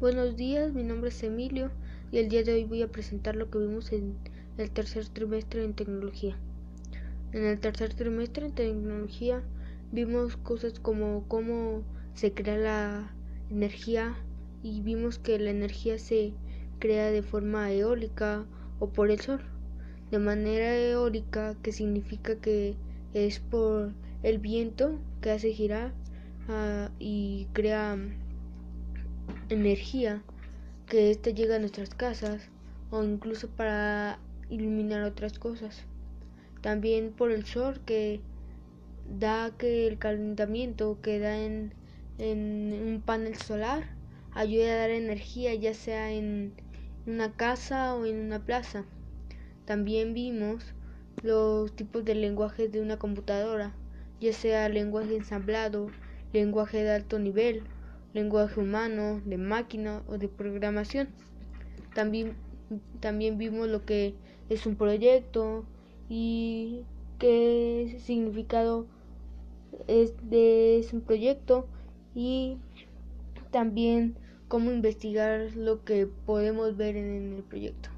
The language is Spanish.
Buenos días, mi nombre es Emilio y el día de hoy voy a presentar lo que vimos en el tercer trimestre en tecnología. En el tercer trimestre en tecnología vimos cosas como cómo se crea la energía y vimos que la energía se crea de forma eólica o por el sol. De manera eólica, que significa que es por el viento que hace girar uh, y crea energía que ésta llega a nuestras casas o incluso para iluminar otras cosas. También por el sol que da que el calentamiento que da en, en un panel solar ayuda a dar energía ya sea en una casa o en una plaza. También vimos los tipos de lenguaje de una computadora, ya sea lenguaje ensamblado, lenguaje de alto nivel, lenguaje humano, de máquina o de programación. También, también vimos lo que es un proyecto y qué significado es de es un proyecto y también cómo investigar lo que podemos ver en el proyecto.